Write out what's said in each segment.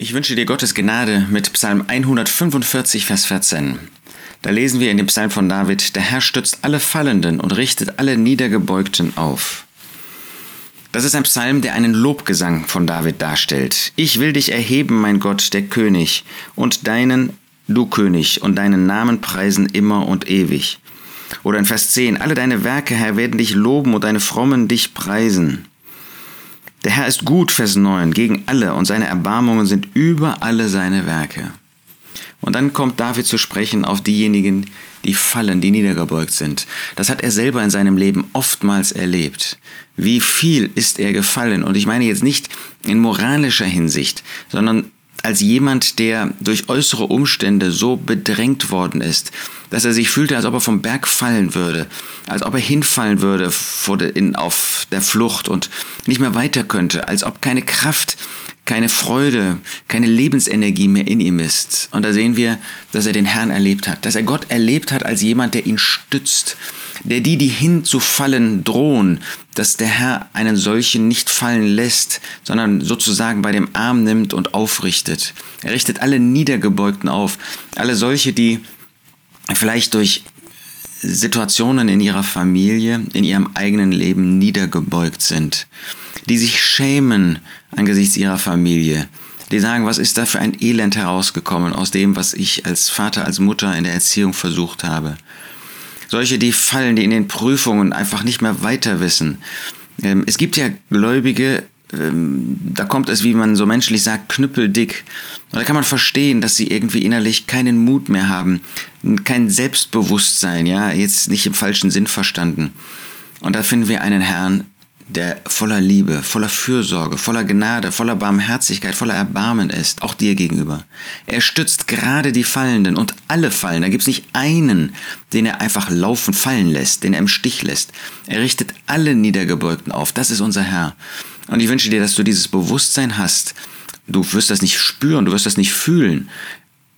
Ich wünsche dir Gottes Gnade mit Psalm 145, Vers 14. Da lesen wir in dem Psalm von David, der Herr stützt alle Fallenden und richtet alle Niedergebeugten auf. Das ist ein Psalm, der einen Lobgesang von David darstellt. Ich will dich erheben, mein Gott, der König, und deinen, du König, und deinen Namen preisen immer und ewig. Oder in Vers 10, alle deine Werke, Herr, werden dich loben und deine Frommen dich preisen. Der Herr ist gut, Vers 9, gegen alle und seine Erbarmungen sind über alle seine Werke. Und dann kommt David zu sprechen auf diejenigen, die fallen, die niedergebeugt sind. Das hat er selber in seinem Leben oftmals erlebt. Wie viel ist er gefallen? Und ich meine jetzt nicht in moralischer Hinsicht, sondern als jemand, der durch äußere Umstände so bedrängt worden ist, dass er sich fühlte, als ob er vom Berg fallen würde, als ob er hinfallen würde in, auf der Flucht und nicht mehr weiter könnte, als ob keine Kraft, keine Freude, keine Lebensenergie mehr in ihm ist. Und da sehen wir, dass er den Herrn erlebt hat, dass er Gott erlebt hat als jemand, der ihn stützt, der die, die hinzufallen drohen, dass der Herr einen solchen nicht fallen lässt, sondern sozusagen bei dem Arm nimmt und aufrichtet. Er richtet alle Niedergebeugten auf, alle solche, die vielleicht durch Situationen in ihrer Familie, in ihrem eigenen Leben niedergebeugt sind, die sich schämen angesichts ihrer Familie, die sagen, was ist da für ein Elend herausgekommen aus dem, was ich als Vater, als Mutter in der Erziehung versucht habe. Solche, die fallen, die in den Prüfungen einfach nicht mehr weiter wissen. Ähm, es gibt ja Gläubige, ähm, da kommt es, wie man so menschlich sagt, knüppeldick. Da kann man verstehen, dass sie irgendwie innerlich keinen Mut mehr haben, kein Selbstbewusstsein, ja, jetzt nicht im falschen Sinn verstanden. Und da finden wir einen Herrn, der voller Liebe, voller Fürsorge, voller Gnade, voller Barmherzigkeit, voller Erbarmen ist, auch dir gegenüber. Er stützt gerade die Fallenden und alle fallen. Da gibt es nicht einen, den er einfach laufen fallen lässt, den er im Stich lässt. Er richtet alle Niedergebeugten auf. Das ist unser Herr. Und ich wünsche dir, dass du dieses Bewusstsein hast. Du wirst das nicht spüren, du wirst das nicht fühlen.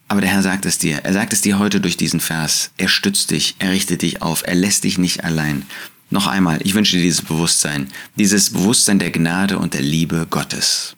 Aber der Herr sagt es dir. Er sagt es dir heute durch diesen Vers. Er stützt dich, er richtet dich auf, er lässt dich nicht allein. Noch einmal, ich wünsche dir dieses Bewusstsein, dieses Bewusstsein der Gnade und der Liebe Gottes.